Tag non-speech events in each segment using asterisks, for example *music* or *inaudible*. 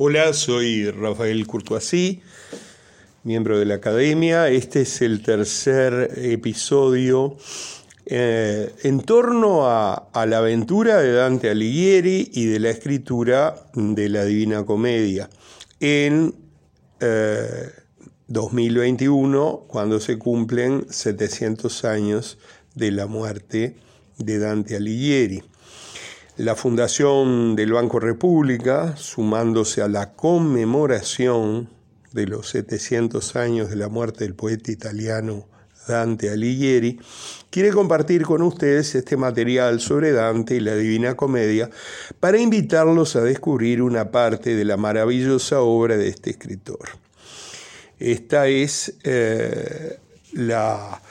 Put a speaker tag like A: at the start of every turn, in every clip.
A: Hola, soy Rafael Courtoisí, miembro de la Academia. Este es el tercer episodio eh, en torno a, la aventura de Dante Alighieri y de la escritura de la Divina Comedia en 2021, eh, cuando se cumplen 700 años de la muerte de Dante Alighieri. La Fundación del Banco República, sumándose a la conmemoración de los 700 años de la muerte del poeta italiano Dante Alighieri, quiere compartir con ustedes este material sobre Dante y la Divina Comedia para invitarlos a descubrir una parte de la maravillosa obra de este escritor. Esta es eh, la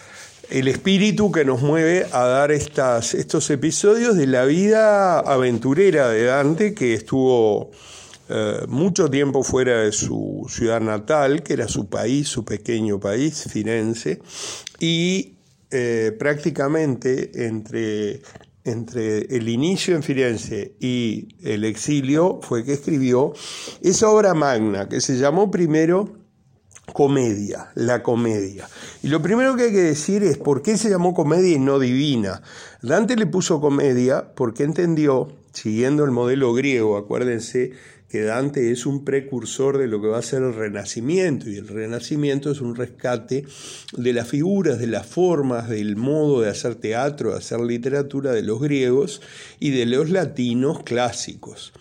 A: el espíritu que nos mueve a dar estas, estos episodios de la vida aventurera de Dante, que estuvo eh, mucho tiempo fuera de su ciudad natal, que era su país, su pequeño país, Firenze, y eh, prácticamente entre, entre el inicio en Firenze y el exilio fue que escribió esa obra magna que se llamó primero comedia, la comedia. Y lo primero que hay que decir es por qué se llamó comedia y no divina. Dante le puso comedia porque entendió, siguiendo el modelo griego, acuérdense que Dante es un precursor de lo que va a ser el Renacimiento, y el Renacimiento es un rescate de las figuras, de las formas, del modo de hacer teatro, de hacer literatura de los griegos y de los latinos clásicos.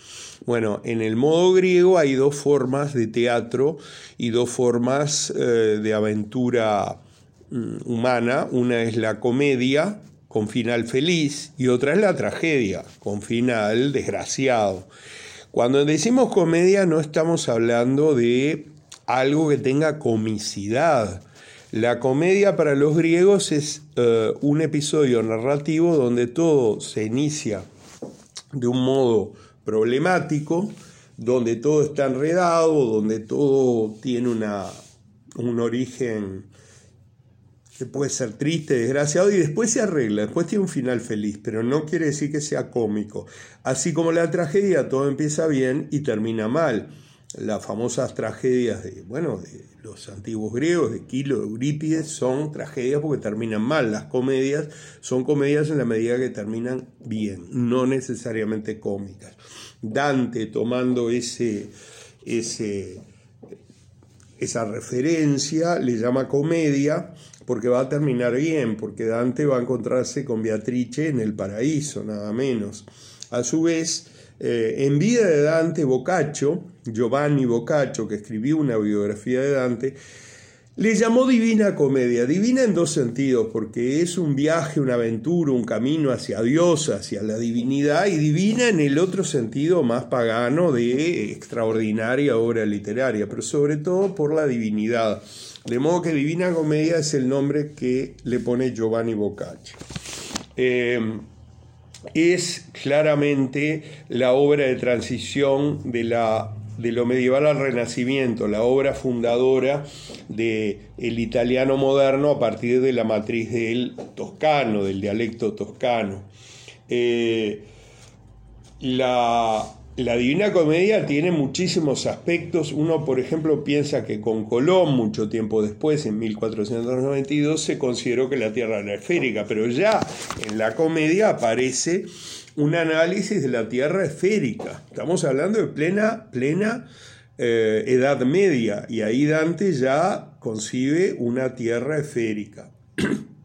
A: Bueno, en el modo griego hay dos formas de teatro y dos formas eh, de aventura mm, humana. Una es la comedia con final feliz y otra es la tragedia con final desgraciado. Cuando decimos comedia no estamos hablando de algo que tenga comicidad. La comedia para los griegos es eh, un episodio narrativo donde todo se inicia de un modo problemático, donde todo está enredado, donde todo tiene una, un origen que puede ser triste, desgraciado, y después se arregla, después tiene un final feliz, pero no quiere decir que sea cómico. Así como la tragedia, todo empieza bien y termina mal las famosas tragedias de, bueno, de los antiguos griegos, de Quilo, de Eurípides, son tragedias porque terminan mal. Las comedias son comedias en la medida que terminan bien, no necesariamente cómicas. Dante tomando ese, ese, esa referencia le llama comedia porque va a terminar bien, porque Dante va a encontrarse con Beatrice en el paraíso, nada menos. A su vez, eh, en vida de Dante, Boccaccio, Giovanni Boccaccio, que escribió una biografía de Dante, le llamó divina comedia, divina en dos sentidos, porque es un viaje, una aventura, un camino hacia Dios, hacia la divinidad, y divina en el otro sentido más pagano de extraordinaria obra literaria, pero sobre todo por la divinidad. De modo que Divina Comedia es el nombre que le pone Giovanni Boccaccio. Eh, es claramente la obra de transición de, la, de lo medieval al renacimiento, la obra fundadora del el italiano moderno a partir de la matriz del toscano, del dialecto toscano. Eh, la, la Divina Comedia tiene muchísimos aspectos. Uno, por ejemplo, piensa que con Colón, mucho tiempo después, en 1492, se consideró que la Tierra era esférica, pero ya en la comedia aparece un análisis de la Tierra esférica. Estamos hablando de plena, plena eh, Edad Media, y ahí Dante ya concibe una Tierra esférica. *clears throat*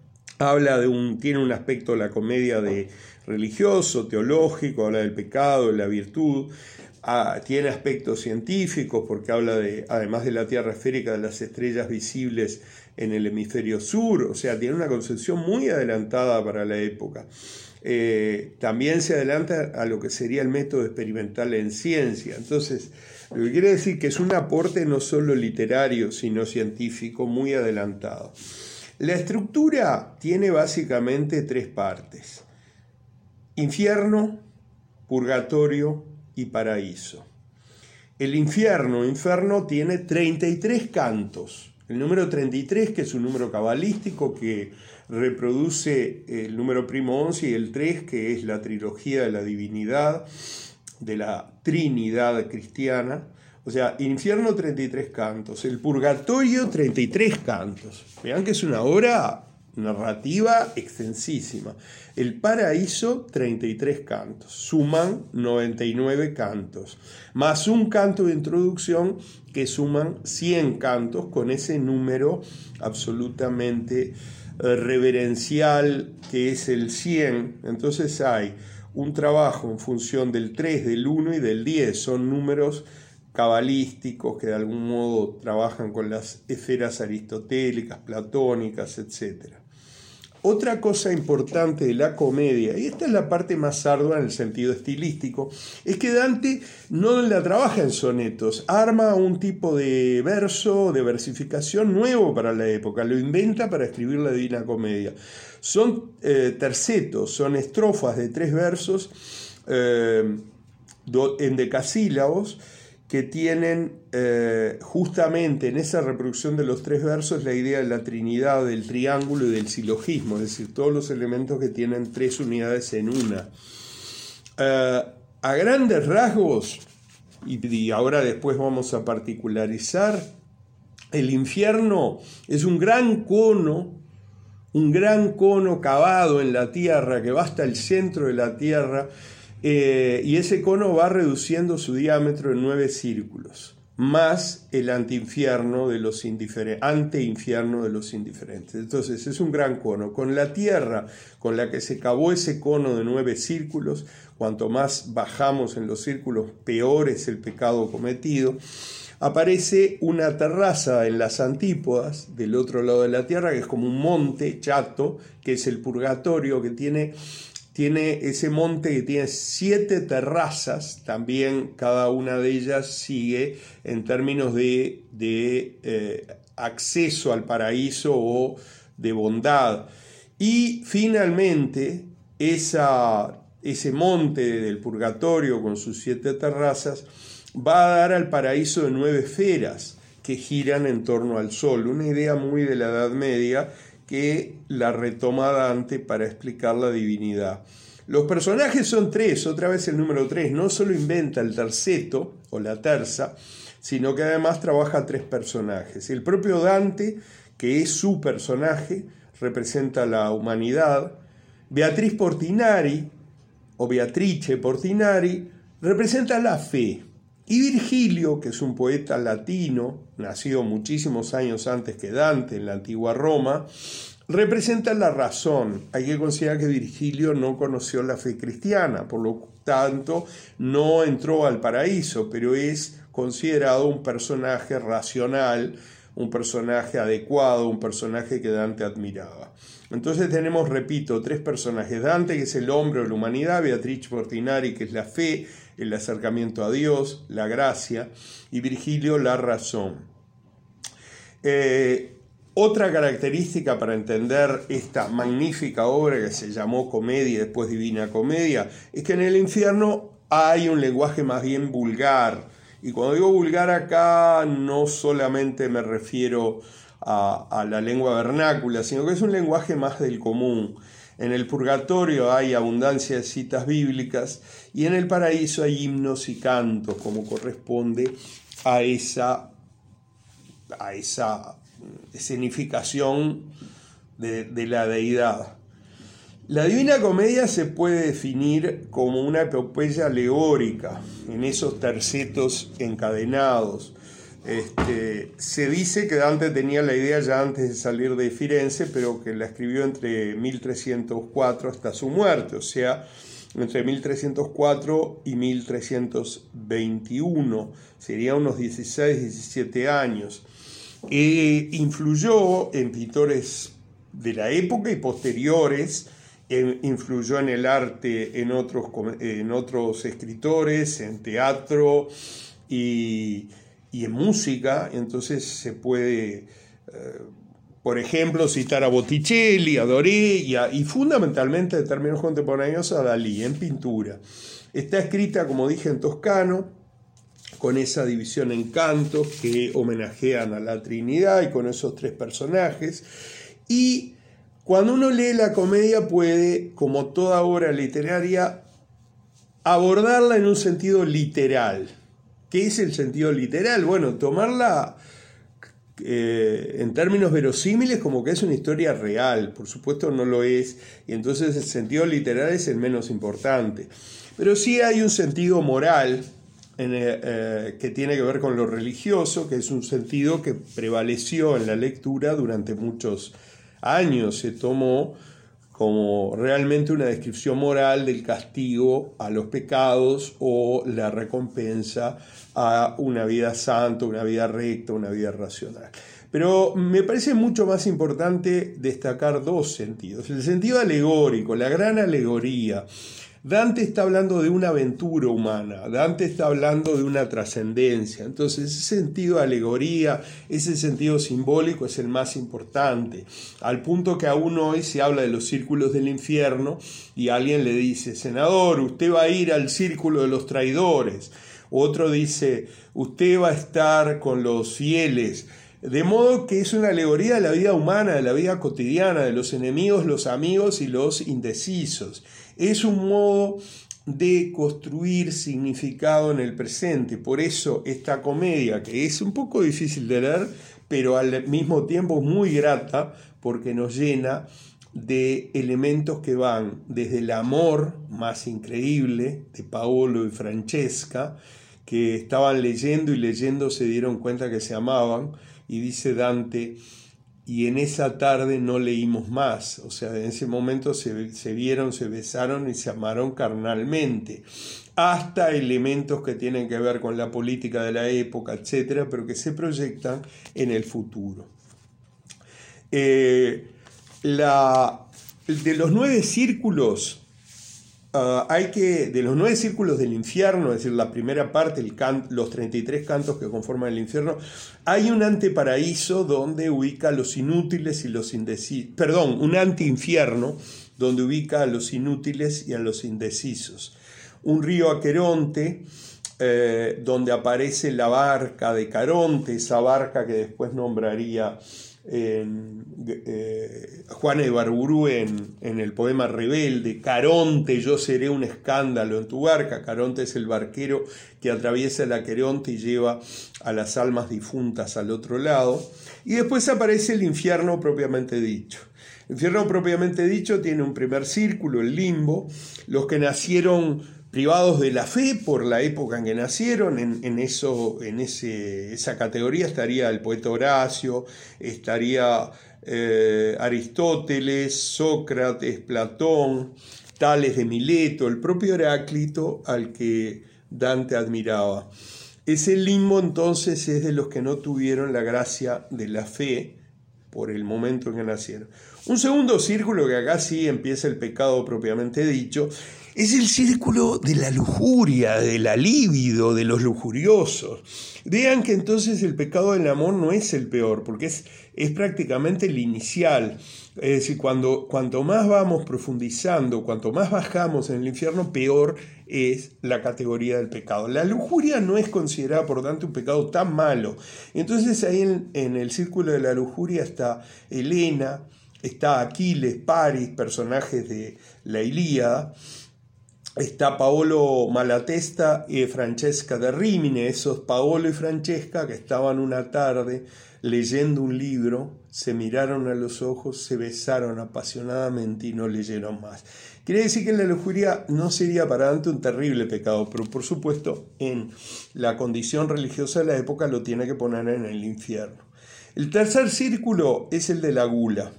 A: Habla de un, tiene un aspecto la comedia de religioso, teológico, habla del pecado, de la virtud, ah, tiene aspectos científicos porque habla de, además de la Tierra esférica, de las estrellas visibles en el hemisferio sur, o sea, tiene una concepción muy adelantada para la época. Eh, también se adelanta a lo que sería el método experimental en ciencia. Entonces, lo que quiere decir que es un aporte no solo literario, sino científico muy adelantado. La estructura tiene básicamente tres partes infierno, purgatorio y paraíso. El infierno, inferno, tiene 33 cantos. El número 33, que es un número cabalístico que reproduce el número primo 11 y el 3, que es la trilogía de la divinidad, de la Trinidad cristiana, O sea, infierno 33 cantos, el purgatorio 33 cantos. Vean que es una obra narrativa extensísima. El paraíso 33 cantos, suman 99 cantos, más un canto de introducción que suman 100 cantos con ese número absolutamente eh, reverencial que es el 100. Entonces hay un trabajo en función del 3, del 1 y del 10, son números cabalísticos que de algún modo trabajan con las esferas aristotélicas, platónicas, etc. Otra cosa importante de la comedia, y esta es la parte más ardua en el sentido estilístico, es que Dante no la trabaja en sonetos, arma un tipo de verso, de versificación nuevo para la época, lo inventa para escribir la Divina Comedia. Son eh, tercetos, son estrofas de tres versos eh, en decasílabos, que tienen eh, justamente en esa reproducción de los tres versos la idea de la Trinidad, del triángulo y del silogismo, es decir, todos los elementos que tienen tres unidades en una. Eh, a grandes rasgos, y ahora después vamos a particularizar, el infierno es un gran cono, un gran cono cavado en la tierra que va hasta el centro de la tierra, eh, y ese cono va reduciendo su diámetro en nueve círculos, más el antiinfierno de los indiferentes, de los indiferentes. Entonces es un gran cono. Con la tierra con la que se cavó ese cono de nueve círculos, cuanto más bajamos en los círculos, peor es el pecado cometido aparece una terraza en las antípodas del otro lado de la tierra, que es como un monte chato, que es el purgatorio, que tiene tiene ese monte que tiene siete terrazas, también cada una de ellas sigue en términos de, eh, acceso al paraíso o de bondad. Y finalmente, esa, ese monte del purgatorio con sus siete terrazas va a dar al paraíso de nueve esferas que giran en torno al sol, una idea muy de la Edad Media que la retoma Dante para explicar la divinidad. Los personajes son tres, otra vez el número tres, no solo inventa el terceto o la terza, sino que además trabaja tres personajes. El propio Dante, que es su personaje, representa la humanidad. Beatriz Portinari, o Beatrice Portinari, representa la fe. Y Virgilio, que es un poeta latino, nacido muchísimos años antes que Dante en la antigua Roma, representa la razón. Hay que considerar que Virgilio no conoció la fe cristiana, por lo tanto no entró al paraíso, pero es considerado un personaje racional, un personaje adecuado, un personaje que Dante admiraba. Entonces tenemos, repito, tres personajes. Dante, que es el hombre o la humanidad, Beatriz Portinari, que es la fe, el acercamiento a Dios, la gracia, y Virgilio, la razón. Eh, otra característica para entender esta magnífica obra que se llamó Comedia y después Divina Comedia es que en el infierno hay un lenguaje más bien vulgar. Y cuando digo vulgar acá no solamente me refiero a, a la lengua vernácula, sino que es un lenguaje más del común. En el purgatorio hay abundancia de citas bíblicas y en el paraíso hay himnos y cantos, como corresponde a esa, a esa escenificación de, de la deidad. La Divina Comedia se puede definir como una epopeya alegórica en esos tercetos encadenados. Este, se dice que Dante tenía la idea ya antes de salir de Firenze, pero que la escribió entre 1304 hasta su muerte, o sea, entre 1304 y 1321, sería unos 16, 17 años. E influyó en pintores de la época y posteriores, influyó en el arte en otros, en otros escritores, en teatro y, en música, entonces se puede, eh, por ejemplo, citar a Botticelli, a Doré y, y fundamentalmente en términos contemporáneos a Dalí en pintura. Está escrita, como dije, en toscano, con esa división en cantos que homenajean a la Trinidad y con esos tres personajes. Y cuando uno lee la comedia puede, como toda obra literaria, abordarla en un sentido literal. ¿Qué es el sentido literal? Bueno, tomarla eh, en términos verosímiles como que es una historia real, por supuesto no lo es, y entonces el sentido literal es el menos importante. Pero sí hay un sentido moral eh, que tiene que ver con lo religioso, que es un sentido que prevaleció en la lectura durante muchos años, se tomó como realmente una descripción moral del castigo a los pecados o la recompensa a una vida santa, una vida recta, una vida racional. Pero me parece mucho más importante destacar dos sentidos. El sentido alegórico, la gran alegoría, Dante está hablando de una aventura humana, Dante está hablando de una trascendencia. Entonces ese sentido de alegoría, ese sentido simbólico es el más importante. Al punto que aún hoy se habla de los círculos del infierno y alguien le dice, senador, usted va a ir al círculo de los traidores. Otro dice, usted va a estar con los fieles. De modo que es una alegoría de la vida humana, de la vida cotidiana, de los enemigos, los amigos y los indecisos. Es un modo de construir significado en el presente. Por eso esta comedia, que es un poco difícil de leer, pero al mismo tiempo muy grata, porque nos llena de elementos que van desde el amor más increíble de Paolo y Francesca, que estaban leyendo y leyendo se dieron cuenta que se amaban, y dice Dante, y en esa tarde no leímos más, o sea, en ese momento se, vieron, se besaron y se amaron carnalmente, hasta elementos que tienen que ver con la política de la época, etcétera, pero que se proyectan en el futuro. Eh, la, de los nueve círculos Ah, hay que, de los nueve círculos del infierno, es decir, la primera parte, el los 33 cantos que conforman el infierno, hay un anteparaíso donde ubica a los inútiles y los indecisos, perdón, un antiinfierno donde ubica a los inútiles y a los indecisos. Un río Aqueronte, eh, donde aparece la barca de Caronte, esa barca que después nombraría en, eh, en, en, el poema Rebelde, Caronte, yo seré un escándalo en tu barca. Caronte es el barquero que atraviesa la Queronte y lleva a las almas difuntas al otro lado. Y después aparece el infierno propiamente dicho. El infierno propiamente dicho tiene un primer círculo, el limbo, los que nacieron privados de la fe por la época en que nacieron, en, eso, en ese, esa categoría estaría el poeta Horacio, estaría eh, Aristóteles, Sócrates, Platón, Tales de Mileto, el propio Heráclito al que Dante admiraba. Ese limbo entonces es de los que no tuvieron la gracia de la fe por el momento en que nacieron. Un segundo círculo que acá sí empieza el pecado propiamente dicho, es el círculo de la lujuria, del alívido, de los lujuriosos. Vean que entonces el pecado del amor no es el peor, porque es, es prácticamente el inicial. Es decir, cuando, cuanto más vamos profundizando, cuanto más bajamos en el infierno, peor es la categoría del pecado. La lujuria no es considerada, por tanto, un pecado tan malo. Entonces ahí en, en el círculo de la lujuria está Helena, está Aquiles, Paris, personajes de la Ilíada está Paolo Malatesta y Francesca de Rimine, esos Paolo y Francesca que estaban una tarde leyendo un libro, se miraron a los ojos, se besaron apasionadamente y no leyeron más. Quiere decir que la lujuria no sería para Dante un terrible pecado, pero por supuesto en la condición religiosa de la época lo tiene que poner en el infierno. El tercer círculo es el de la gula.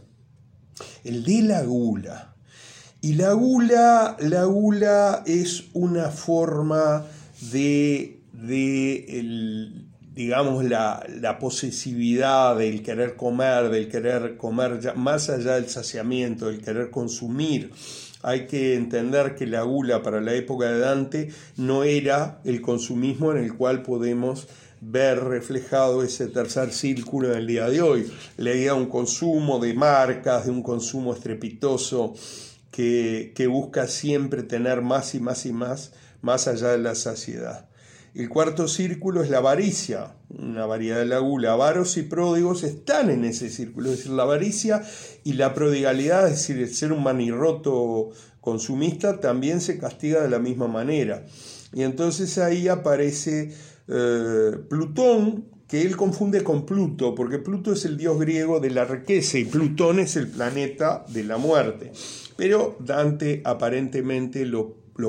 A: El de la gula. Y la gula, la gula es una forma de, digamos, la, la, posesividad del querer comer, del querer comer más allá del saciamiento, del querer consumir. Hay que entender que la gula para la época de Dante no era el consumismo en el cual podemos ver reflejado ese tercer círculo en el día de hoy. Leía un consumo de marcas, de un consumo estrepitoso que, busca siempre tener más y más y más, más allá de la saciedad. El cuarto círculo es la avaricia, una variedad de la gula. Avaros y pródigos están en ese círculo, es decir, la avaricia y la prodigalidad, es decir, el ser un manirroto consumista, también se castiga de la misma manera. Y entonces ahí aparece eh, Plutón, que él confunde con Pluto, porque Pluto es el dios griego de la riqueza y Plutón es el planeta de la muerte. Pero Dante aparentemente los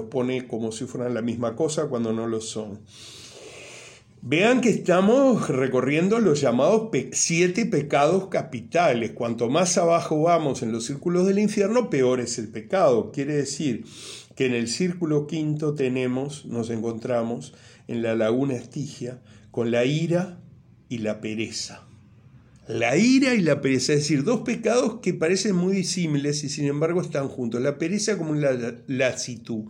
A: pone como si fueran la misma cosa cuando no lo son. Vean que estamos recorriendo los llamados siete pecados capitales. Cuanto más abajo vamos en los círculos del infierno, peor es el pecado. Quiere decir que en el círculo quinto tenemos, nos encontramos en la laguna Estigia con la ira y la pereza. La ira y la pereza, es decir, dos pecados que parecen muy disímiles y sin embargo están juntos. La pereza como la lasitud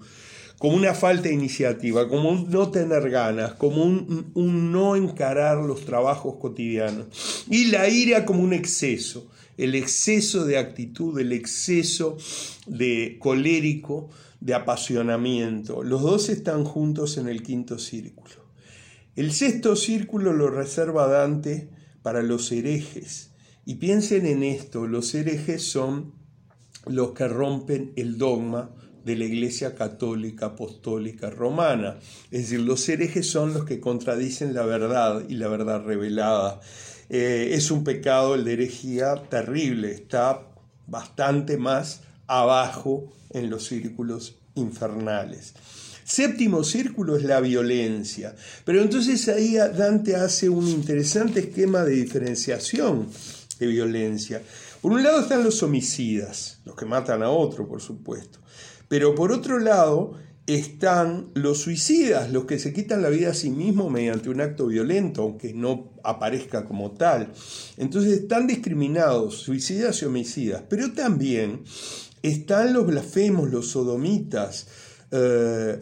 A: como una falta de iniciativa, como un no tener ganas, como un, no encarar los trabajos cotidianos. Y la ira como un exceso, el exceso de actitud, el exceso de colérico, de apasionamiento. Los dos están juntos en el quinto círculo. El sexto círculo lo reserva Dante para los herejes. Y piensen en esto, los herejes son los que rompen el dogma de la Iglesia Católica Apostólica Romana. Es decir, los herejes son los que contradicen la verdad y la verdad revelada. Eh, es un pecado el de herejía terrible, está bastante más abajo en los círculos infernales. Séptimo círculo es la violencia. Pero entonces ahí Dante hace un interesante esquema de diferenciación de violencia. Por un lado están los homicidas, los que matan a otro, por supuesto. Pero por otro lado están los suicidas, los que se quitan la vida a sí mismos mediante un acto violento, aunque no aparezca como tal. Entonces están discriminados suicidas y homicidas, pero también están los blasfemos, los sodomitas, eh,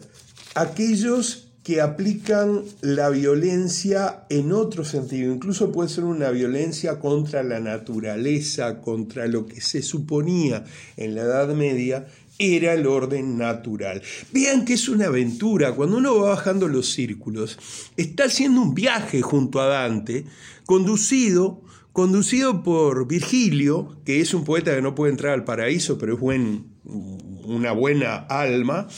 A: aquellos que aplican la violencia en otro sentido, incluso puede ser una violencia contra la naturaleza, contra lo que se suponía en la Edad Media era el orden natural. Vean que es una aventura, cuando uno va bajando los círculos, está haciendo un viaje junto a Dante, conducido, conducido por Virgilio, que es un poeta que no puede entrar al paraíso, pero es buen, una buena alma,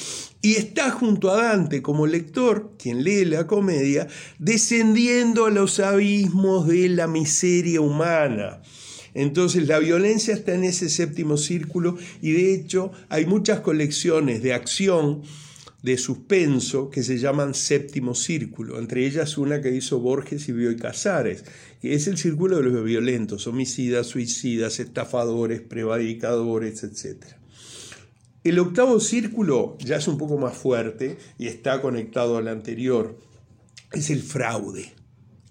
A: y está junto a Dante como lector, quien lee la comedia, descendiendo a los abismos de la miseria humana. Entonces la violencia está en ese séptimo círculo y de hecho hay muchas colecciones de acción, de suspenso, que se llaman séptimo círculo, entre ellas una que hizo Borges y Bioy Casares, que es el círculo de los violentos, homicidas, suicidas, estafadores, prevaricadores, etc. El octavo círculo ya es un poco más fuerte y está conectado al anterior, es el fraude,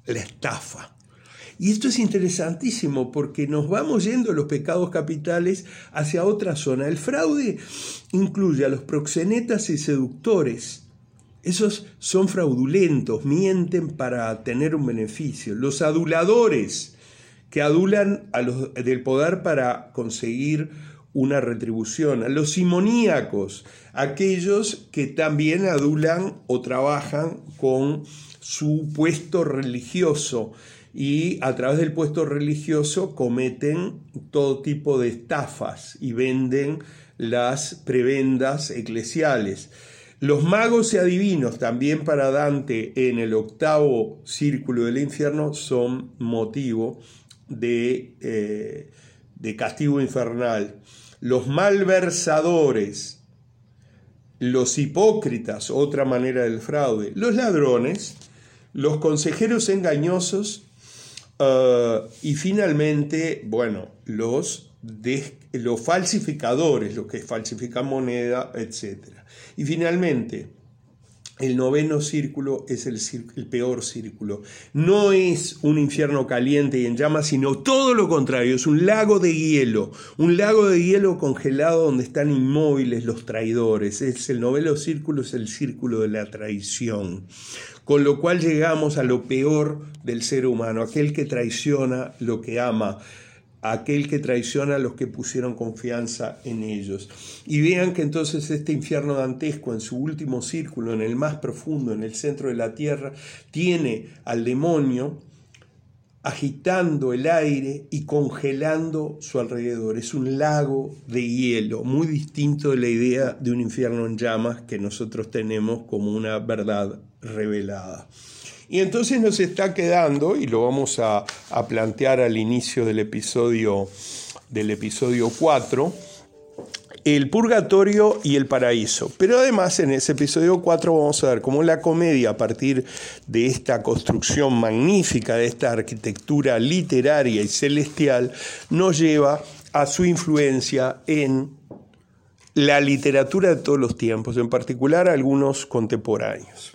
A: la estafa. Y esto es interesantísimo porque nos vamos yendo los pecados capitales hacia otra zona. El fraude incluye a los proxenetas y seductores. Esos son fraudulentos, mienten para tener un beneficio. Los aduladores, que adulan a los del poder para conseguir una retribución. A los simoníacos, aquellos que también adulan o trabajan con su puesto religioso y a través del puesto religioso cometen todo tipo de estafas y venden las prebendas eclesiales. Los magos y adivinos, también para Dante en el octavo círculo del infierno, son motivo de, eh, de castigo infernal. Los malversadores, los hipócritas, otra manera del fraude, los ladrones, los consejeros engañosos eh, y finalmente, bueno, los, los falsificadores, los que falsifican moneda, etc. Y finalmente, el noveno círculo es el, peor círculo. No es un infierno caliente y en llamas, sino todo lo contrario, es un lago de hielo, un lago de hielo congelado donde están inmóviles los traidores. Es el noveno círculo, es el círculo de la traición con lo cual llegamos a lo peor del ser humano, aquel que traiciona lo que ama, aquel que traiciona a los que pusieron confianza en ellos. Y vean que entonces este infierno dantesco en su último círculo, en el más profundo, en el centro de la tierra, tiene al demonio agitando el aire y congelando su alrededor. Es un lago de hielo, muy distinto de la idea de un infierno en llamas que nosotros tenemos como una verdad revelada. Y entonces nos está quedando, y lo vamos a, plantear al inicio del episodio, del episodio 4, el purgatorio y el paraíso. Pero además en ese episodio 4 vamos a ver cómo la comedia, a partir de esta construcción magnífica, de esta arquitectura literaria y celestial, nos lleva a su influencia en la literatura de todos los tiempos, en particular algunos contemporáneos.